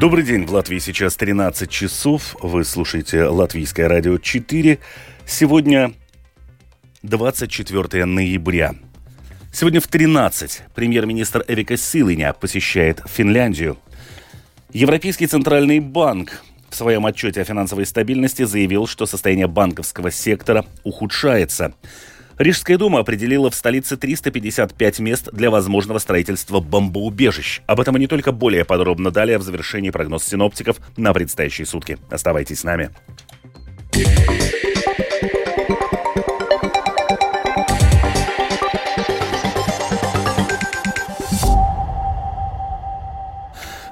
Добрый день, в Латвии сейчас 13 часов. Вы слушаете Латвийское радио 4. Сегодня 24 ноября. Сегодня в 13 премьер-министр Эвика Силыня посещает Финляндию. Европейский центральный банк в своем отчете о финансовой стабильности заявил, что состояние банковского сектора ухудшается. Рижская дума определила в столице 355 мест для возможного строительства бомбоубежищ. Об этом и не только более подробно далее в завершении прогноз синоптиков на предстоящие сутки. Оставайтесь с нами.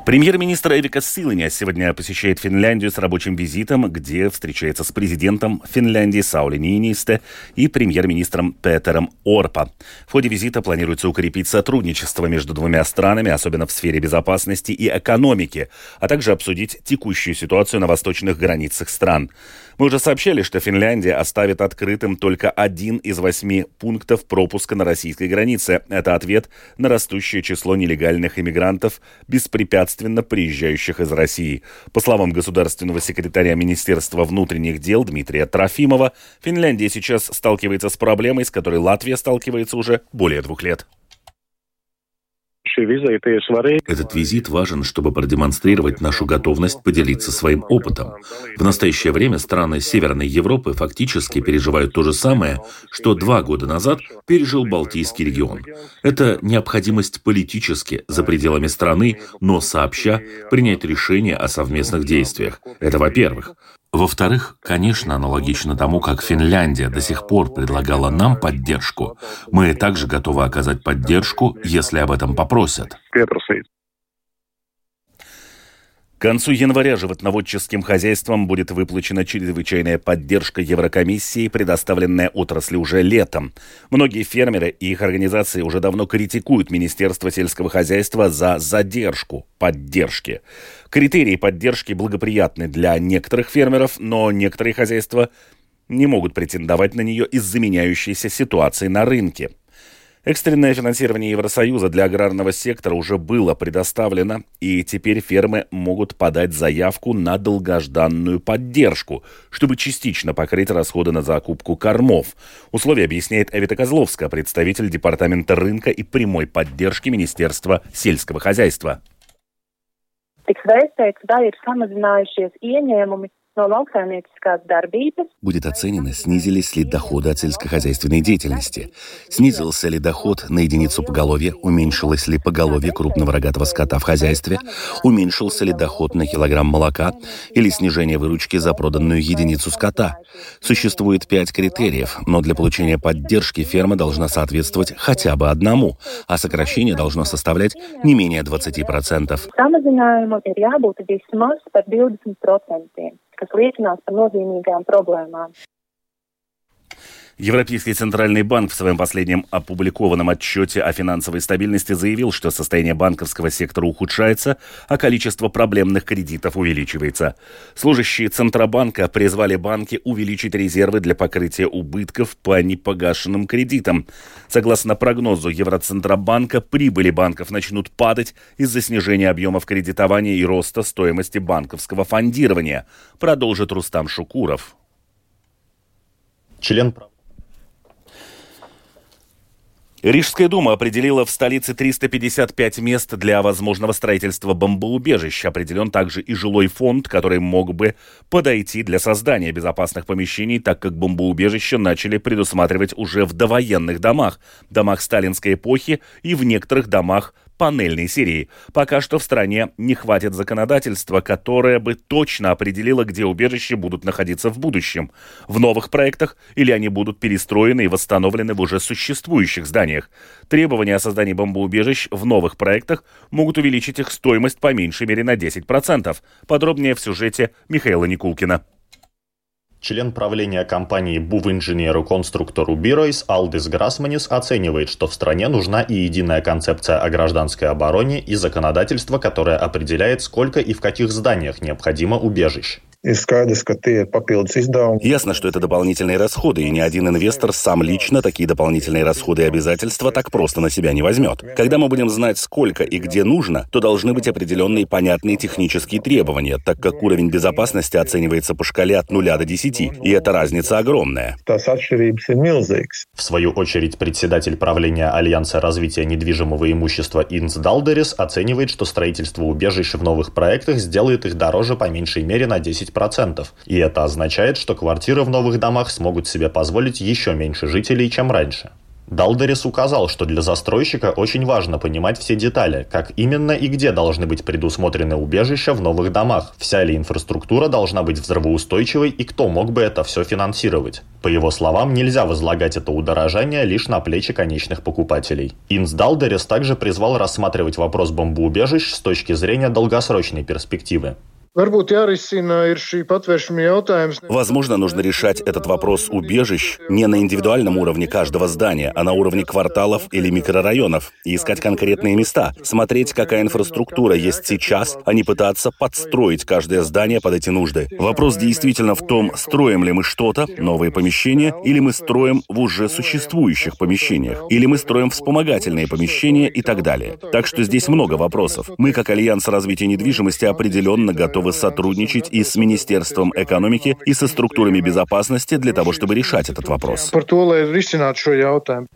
Премьер-министр Эвика Силыня сегодня посещает Финляндию с рабочим визитом, где встречается с президентом Финляндии Саули Нинисте и премьер-министром Петером Орпа. В ходе визита планируется укрепить сотрудничество между двумя странами, особенно в сфере безопасности и экономики, а также обсудить текущую ситуацию на восточных границах стран. Мы уже сообщали, что Финляндия оставит открытым только один из восьми пунктов пропуска на российской границе. Это ответ на растущее число нелегальных иммигрантов, беспрепятственно приезжающих из России. По словам государственного секретаря Министерства внутренних дел Дмитрия Трофимова, Финляндия сейчас сталкивается с проблемой, с которой Латвия сталкивается уже более двух лет. Этот визит важен, чтобы продемонстрировать нашу готовность поделиться своим опытом. В настоящее время страны Северной Европы фактически переживают то же самое, что два года назад пережил Балтийский регион. Это необходимость политически за пределами страны, но сообща принять решение о совместных действиях. Это во-первых. Во-вторых, конечно, аналогично тому, как Финляндия до сих пор предлагала нам поддержку, мы также готовы оказать поддержку, если об этом попросят. К концу января животноводческим хозяйствам будет выплачена чрезвычайная поддержка Еврокомиссии, предоставленная отрасли уже летом. Многие фермеры и их организации уже давно критикуют Министерство сельского хозяйства за задержку поддержки. Критерии поддержки благоприятны для некоторых фермеров, но некоторые хозяйства не могут претендовать на нее из-за меняющейся ситуации на рынке. Экстренное финансирование Евросоюза для аграрного сектора уже было предоставлено, и теперь фермы могут подать заявку на долгожданную поддержку, чтобы частично покрыть расходы на закупку кормов. Условия объясняет Эвита Козловская, представитель Департамента рынка и прямой поддержки Министерства сельского хозяйства. Будет оценено, снизились ли доходы от сельскохозяйственной деятельности, снизился ли доход на единицу поголовья, уменьшилось ли поголовье крупного рогатого скота в хозяйстве, уменьшился ли доход на килограмм молока? Или снижение выручки за проданную единицу скота. Существует пять критериев, но для получения поддержки ферма должна соответствовать хотя бы одному, а сокращение должно составлять не менее 20% kas liecinās par nozīmīgām problēmām. Европейский центральный банк в своем последнем опубликованном отчете о финансовой стабильности заявил, что состояние банковского сектора ухудшается, а количество проблемных кредитов увеличивается. Служащие Центробанка призвали банки увеличить резервы для покрытия убытков по непогашенным кредитам. Согласно прогнозу Евроцентробанка, прибыли банков начнут падать из-за снижения объемов кредитования и роста стоимости банковского фондирования, продолжит Рустам Шукуров. Член Рижская дума определила в столице 355 мест для возможного строительства бомбоубежищ. Определен также и жилой фонд, который мог бы подойти для создания безопасных помещений, так как бомбоубежища начали предусматривать уже в довоенных домах, домах сталинской эпохи и в некоторых домах панельной серии. Пока что в стране не хватит законодательства, которое бы точно определило, где убежища будут находиться в будущем. В новых проектах или они будут перестроены и восстановлены в уже существующих зданиях. Требования о создании бомбоубежищ в новых проектах могут увеличить их стоимость по меньшей мере на 10%. Подробнее в сюжете Михаила Никулкина. Член правления компании Бувинженеру-конструктору Биройс Алдис Грасманис оценивает, что в стране нужна и единая концепция о гражданской обороне и законодательство, которое определяет, сколько и в каких зданиях необходимо убежищ. Ясно, что это дополнительные расходы, и ни один инвестор сам лично такие дополнительные расходы и обязательства так просто на себя не возьмет. Когда мы будем знать, сколько и где нужно, то должны быть определенные понятные технические требования, так как уровень безопасности оценивается по шкале от 0 до 10, и эта разница огромная. В свою очередь, председатель правления Альянса развития недвижимого имущества Инс Далдерис оценивает, что строительство убежищ в новых проектах сделает их дороже по меньшей мере на 10%. И это означает, что квартиры в новых домах смогут себе позволить еще меньше жителей, чем раньше. Далдерис указал, что для застройщика очень важно понимать все детали, как именно и где должны быть предусмотрены убежища в новых домах, вся ли инфраструктура должна быть взрывоустойчивой и кто мог бы это все финансировать. По его словам, нельзя возлагать это удорожание лишь на плечи конечных покупателей. Инс Далдерис также призвал рассматривать вопрос бомбоубежищ с точки зрения долгосрочной перспективы. Возможно, нужно решать этот вопрос убежищ не на индивидуальном уровне каждого здания, а на уровне кварталов или микрорайонов и искать конкретные места, смотреть, какая инфраструктура есть сейчас, а не пытаться подстроить каждое здание под эти нужды. Вопрос действительно в том, строим ли мы что-то, новые помещения, или мы строим в уже существующих помещениях, или мы строим вспомогательные помещения и так далее. Так что здесь много вопросов. Мы, как Альянс развития недвижимости, определенно готовы готовы сотрудничать и с Министерством экономики, и со структурами безопасности для того, чтобы решать этот вопрос.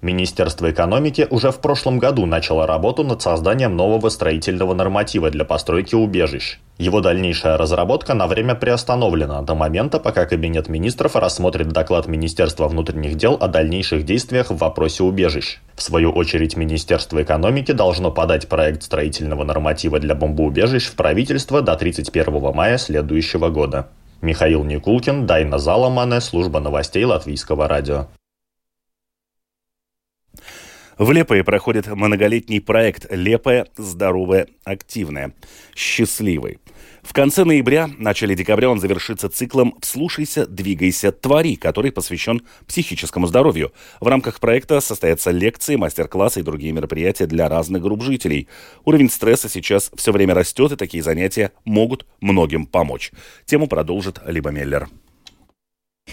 Министерство экономики уже в прошлом году начало работу над созданием нового строительного норматива для постройки убежищ. Его дальнейшая разработка на время приостановлена до момента, пока Кабинет министров рассмотрит доклад Министерства внутренних дел о дальнейших действиях в вопросе убежищ. В свою очередь, Министерство экономики должно подать проект строительного норматива для бомбоубежищ в правительство до 31 мая следующего года. Михаил Никулкин, Дайна Заламане, служба новостей Латвийского радио. В Лепое проходит многолетний проект «Лепая, здоровая, активная, счастливый». В конце ноября, начале декабря он завершится циклом «Вслушайся, двигайся, твори», который посвящен психическому здоровью. В рамках проекта состоятся лекции, мастер-классы и другие мероприятия для разных групп жителей. Уровень стресса сейчас все время растет, и такие занятия могут многим помочь. Тему продолжит Либо Меллер.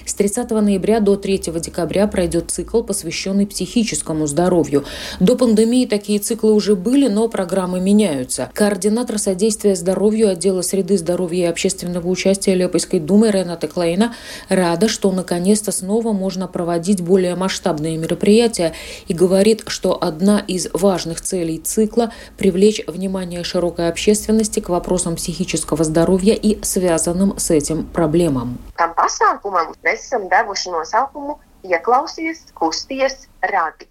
С 30 ноября до 3 декабря пройдет цикл, посвященный психическому здоровью. До пандемии такие циклы уже были, но программы меняются. Координатор содействия здоровью отдела среды здоровья и общественного участия Лепойской думы Рената Клейна рада, что наконец-то снова можно проводить более масштабные мероприятия и говорит, что одна из важных целей цикла – привлечь внимание широкой общественности к вопросам психического здоровья и связанным с этим проблемам. Mēs esam devuši nosaukumu Ieklausies, kusties, radi.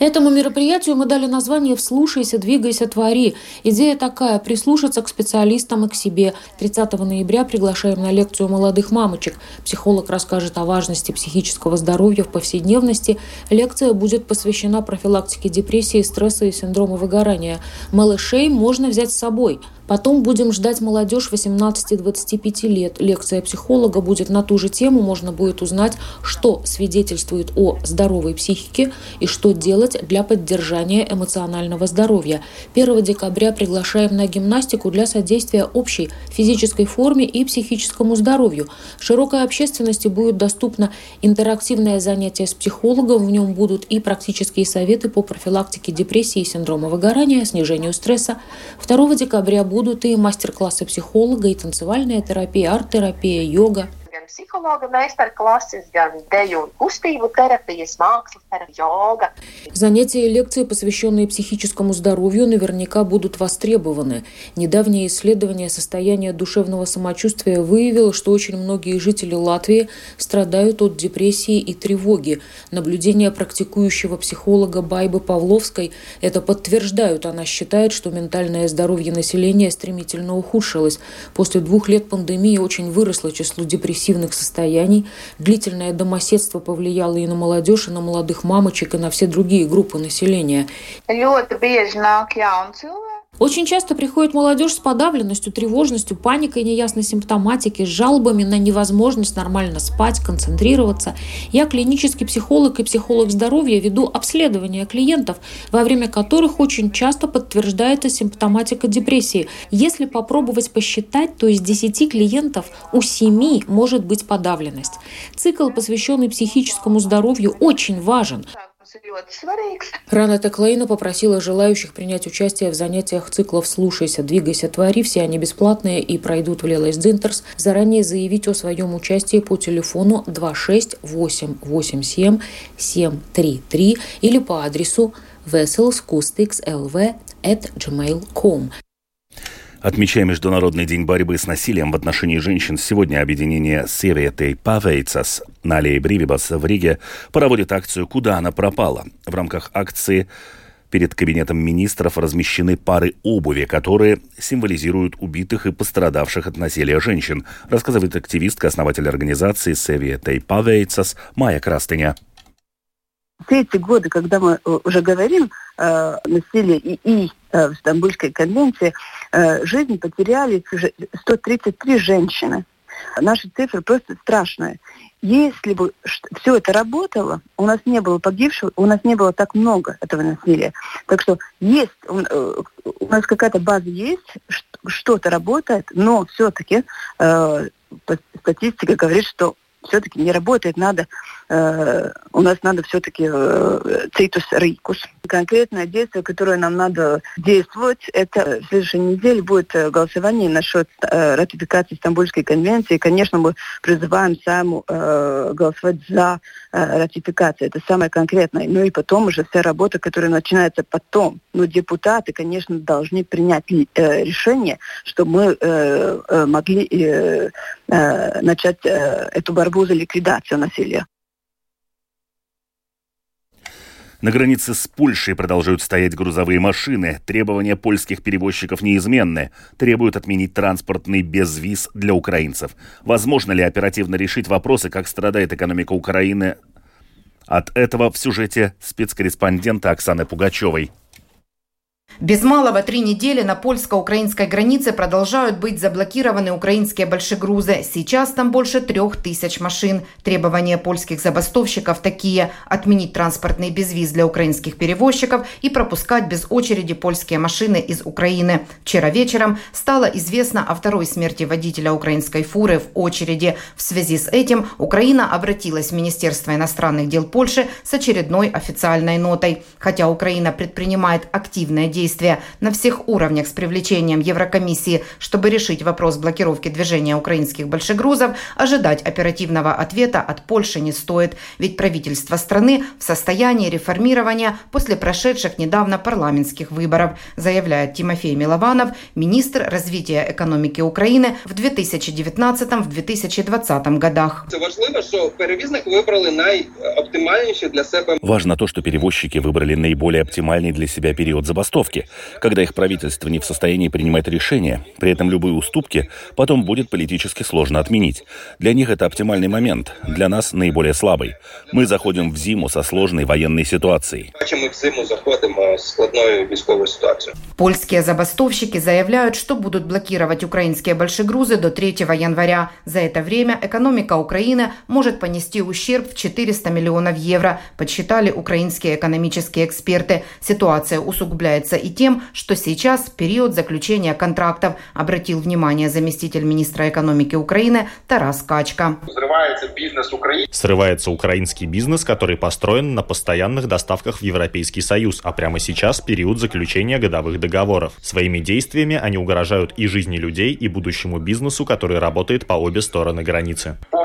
Этому мероприятию мы дали название «Вслушайся, двигайся, твори». Идея такая – прислушаться к специалистам и к себе. 30 ноября приглашаем на лекцию молодых мамочек. Психолог расскажет о важности психического здоровья в повседневности. Лекция будет посвящена профилактике депрессии, стресса и синдрома выгорания. Малышей можно взять с собой – Потом будем ждать молодежь 18-25 лет. Лекция психолога будет на ту же тему. Можно будет узнать, что свидетельствует о здоровой психике и что делать для поддержания эмоционального здоровья. 1 декабря приглашаем на гимнастику для содействия общей физической форме и психическому здоровью. Широкой общественности будет доступно интерактивное занятие с психологом. В нем будут и практические советы по профилактике депрессии синдрома выгорания, снижению стресса. 2 декабря будут и мастер-классы психолога, и танцевальная терапия, арт-терапия, йога gan psihologa meistarklases, gan deju un kustību terapijas, mākslas terapija, йога. Занятия и лекции, посвященные психическому здоровью, наверняка будут востребованы. Недавнее исследование состояния душевного самочувствия выявило, что очень многие жители Латвии страдают от депрессии и тревоги. Наблюдения практикующего психолога Байбы Павловской это подтверждают. Она считает, что ментальное здоровье населения стремительно ухудшилось. После двух лет пандемии очень выросло число депрессивных депрессивных состояний. Длительное домоседство повлияло и на молодежь, и на молодых мамочек, и на все другие группы населения. Очень часто приходит молодежь с подавленностью, тревожностью, паникой неясной симптоматики, с жалобами на невозможность нормально спать, концентрироваться. Я клинический психолог и психолог здоровья веду обследования клиентов, во время которых очень часто подтверждается симптоматика депрессии. Если попробовать посчитать, то из 10 клиентов у 7 может быть подавленность. Цикл, посвященный психическому здоровью, очень важен. Рана Теклейна попросила желающих принять участие в занятиях циклов «Слушайся, двигайся, твори». Все они бесплатные и пройдут в Лелес Дзинтерс. Заранее заявить о своем участии по телефону 26887 733 или по адресу veselskustiks.lv@gmail.com. Отмечая Международный день борьбы с насилием в отношении женщин, сегодня объединение Севетей Павейцас на аллее Бривибас в Риге проводит акцию «Куда она пропала?». В рамках акции перед кабинетом министров размещены пары обуви, которые символизируют убитых и пострадавших от насилия женщин, рассказывает активистка, основатель организации Севетей Павейцас Майя Крастыня все эти годы, когда мы э, уже говорим э, насилие и, и э, в Стамбульской конвенции, э, жизнь потеряли 133 женщины. Наши цифры просто страшные. Если бы все это работало, у нас не было погибших, у нас не было так много этого насилия. Так что есть, э, у нас какая-то база есть, что-то работает, но все-таки э, статистика говорит, что все-таки не работает, надо, э, у нас надо все-таки э, цитус рикус. Конкретное действие, которое нам надо действовать, это в следующей неделе будет э, голосование насчет э, ратификации Стамбульской конвенции. Конечно, мы призываем саму э, голосовать за э, ратификацию. Это самое конкретное. Ну и потом уже вся работа, которая начинается потом. Но депутаты, конечно, должны принять э, решение, чтобы мы э, э, могли э, э, начать э, эту борьбу за ликвидацию насилия. На границе с Польшей продолжают стоять грузовые машины. Требования польских перевозчиков неизменны. Требуют отменить транспортный безвиз для украинцев. Возможно ли оперативно решить вопросы, как страдает экономика Украины? От этого в сюжете спецкорреспондента Оксаны Пугачевой. Без малого три недели на польско-украинской границе продолжают быть заблокированы украинские большегрузы. Сейчас там больше трех тысяч машин. Требования польских забастовщиков такие – отменить транспортный безвиз для украинских перевозчиков и пропускать без очереди польские машины из Украины. Вчера вечером стало известно о второй смерти водителя украинской фуры в очереди. В связи с этим Украина обратилась в Министерство иностранных дел Польши с очередной официальной нотой. Хотя Украина предпринимает активные действия действия на всех уровнях с привлечением Еврокомиссии, чтобы решить вопрос блокировки движения украинских большегрузов, ожидать оперативного ответа от Польши не стоит, ведь правительство страны в состоянии реформирования после прошедших недавно парламентских выборов, заявляет Тимофей Милованов, министр развития экономики Украины в 2019-2020 годах. Важливо, що перевізник вибрали найоптимальніші для себе. Важно то, что перевозчики выбрали наиболее оптимальный для себя период забастовки уступки, когда их правительство не в состоянии принимать решения. При этом любые уступки потом будет политически сложно отменить. Для них это оптимальный момент, для нас наиболее слабый. Мы заходим в зиму со сложной военной ситуацией. Мы в зиму заходим с складной військовой ситуацией. Польские забастовщики заявляют, что будут блокировать украинские большегрузы до 3 января. За это время экономика Украины может понести ущерб в 400 миллионов евро, подсчитали украинские экономические эксперты. Ситуация усугубляется и тем, что сейчас период заключения контрактов, обратил внимание заместитель министра экономики Украины Тарас Качка. Срывается бизнес Украины. Срывается украинский бизнес, который построен на постоянных доставках в Европейский Союз, а прямо сейчас период заключения годовых договоров. Своими действиями они угрожают и жизни людей, и будущему бизнесу, который работает по обе стороны границы. По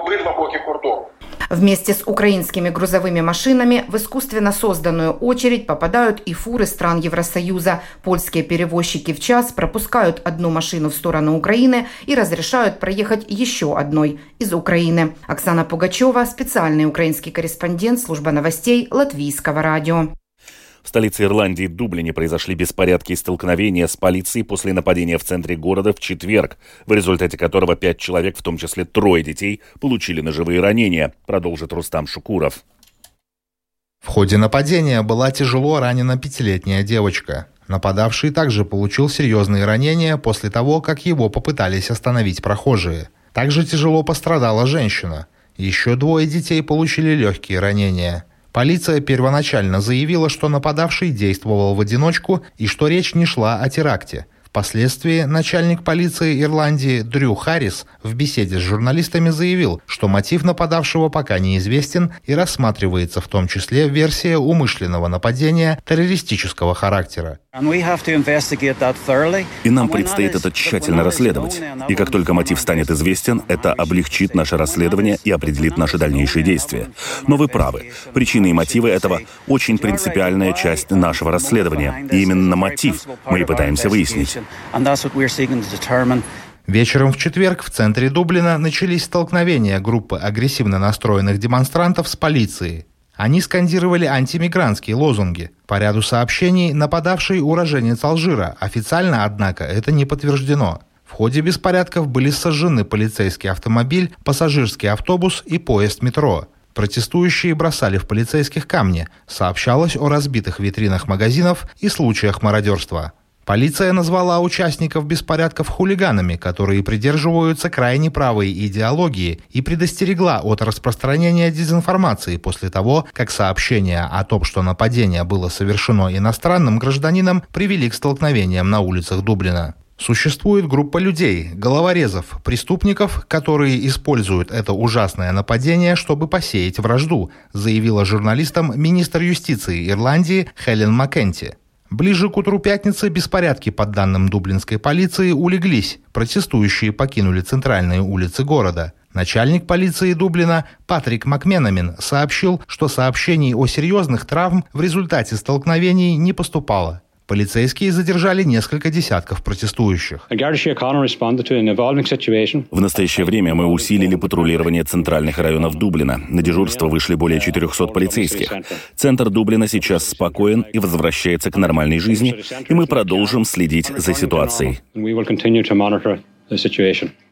Вместе с украинскими грузовыми машинами в искусственно созданную очередь попадают и фуры стран Евросоюза. Польские перевозчики в час пропускают одну машину в сторону Украины и разрешают проехать еще одной из Украины. Оксана Пугачева, специальный украинский корреспондент служба новостей Латвийского радио. В столице Ирландии Дублине произошли беспорядки и столкновения с полицией после нападения в центре города в четверг, в результате которого пять человек, в том числе трое детей, получили ножевые ранения, продолжит Рустам Шукуров. В ходе нападения была тяжело ранена пятилетняя девочка. Нападавший также получил серьезные ранения после того, как его попытались остановить прохожие. Также тяжело пострадала женщина. Еще двое детей получили легкие ранения. Полиция первоначально заявила, что нападавший действовал в одиночку и что речь не шла о теракте – Впоследствии начальник полиции Ирландии Дрю Харрис в беседе с журналистами заявил, что мотив нападавшего пока неизвестен и рассматривается в том числе версия умышленного нападения террористического характера. И нам предстоит это тщательно расследовать. И как только мотив станет известен, это облегчит наше расследование и определит наши дальнейшие действия. Но вы правы. Причины и мотивы этого очень принципиальная часть нашего расследования. И именно мотив мы и пытаемся выяснить. Вечером в четверг в центре Дублина начались столкновения группы агрессивно настроенных демонстрантов с полицией. Они скандировали антимигрантские лозунги. По ряду сообщений нападавший уроженец Алжира. Официально, однако, это не подтверждено. В ходе беспорядков были сожжены полицейский автомобиль, пассажирский автобус и поезд метро. Протестующие бросали в полицейских камни. Сообщалось о разбитых витринах магазинов и случаях мародерства. Полиция назвала участников беспорядков хулиганами, которые придерживаются крайне правой идеологии и предостерегла от распространения дезинформации после того, как сообщения о том, что нападение было совершено иностранным гражданином, привели к столкновениям на улицах Дублина. Существует группа людей, головорезов, преступников, которые используют это ужасное нападение, чтобы посеять вражду, заявила журналистам министр юстиции Ирландии Хелен Маккенти. Ближе к утру пятницы беспорядки, под данным дублинской полиции, улеглись. Протестующие покинули центральные улицы города. Начальник полиции Дублина Патрик Макменамин сообщил, что сообщений о серьезных травм в результате столкновений не поступало. Полицейские задержали несколько десятков протестующих. В настоящее время мы усилили патрулирование центральных районов Дублина. На дежурство вышли более 400 полицейских. Центр Дублина сейчас спокоен и возвращается к нормальной жизни, и мы продолжим следить за ситуацией.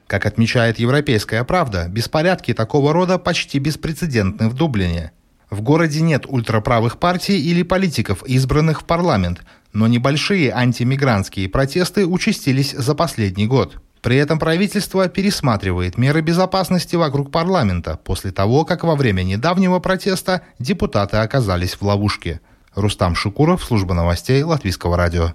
Как отмечает «Европейская правда», беспорядки такого рода почти беспрецедентны в Дублине. В городе нет ультраправых партий или политиков, избранных в парламент, но небольшие антимигрантские протесты участились за последний год. При этом правительство пересматривает меры безопасности вокруг парламента после того, как во время недавнего протеста депутаты оказались в ловушке. Рустам Шукуров, служба новостей Латвийского радио.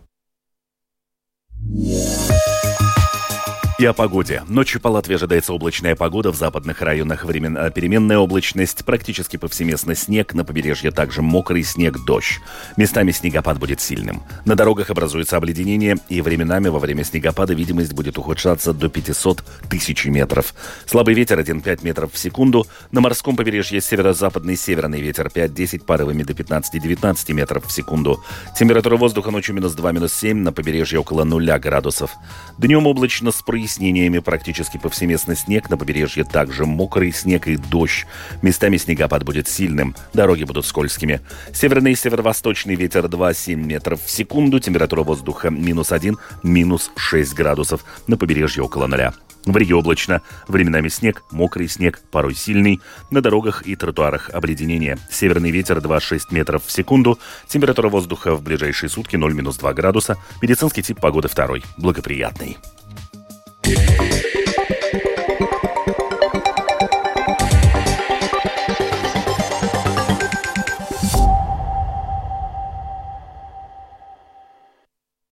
И о погоде. Ночью по Латвии ожидается облачная погода. В западных районах времен... Э, переменная облачность. Практически повсеместно снег. На побережье также мокрый снег, дождь. Местами снегопад будет сильным. На дорогах образуется обледенение. И временами во время снегопада видимость будет ухудшаться до 500 тысяч метров. Слабый ветер 1,5 метров в секунду. На морском побережье северо-западный северный ветер 5-10 порывами до 15-19 метров в секунду. Температура воздуха ночью минус 2, минус 7. На побережье около 0 градусов. Днем облачно с прояснением прояснениями практически повсеместно снег, на побережье также мокрый снег и дождь. Местами снегопад будет сильным, дороги будут скользкими. Северный и северо-восточный ветер 2-7 метров в секунду, температура воздуха минус 1, минус 6 градусов, на побережье около нуля. В Риге облачно, временами снег, мокрый снег, порой сильный. На дорогах и тротуарах обледенение. Северный ветер 2-6 метров в секунду. Температура воздуха в ближайшие сутки 0-2 градуса. Медицинский тип погоды второй, благоприятный. Yeah.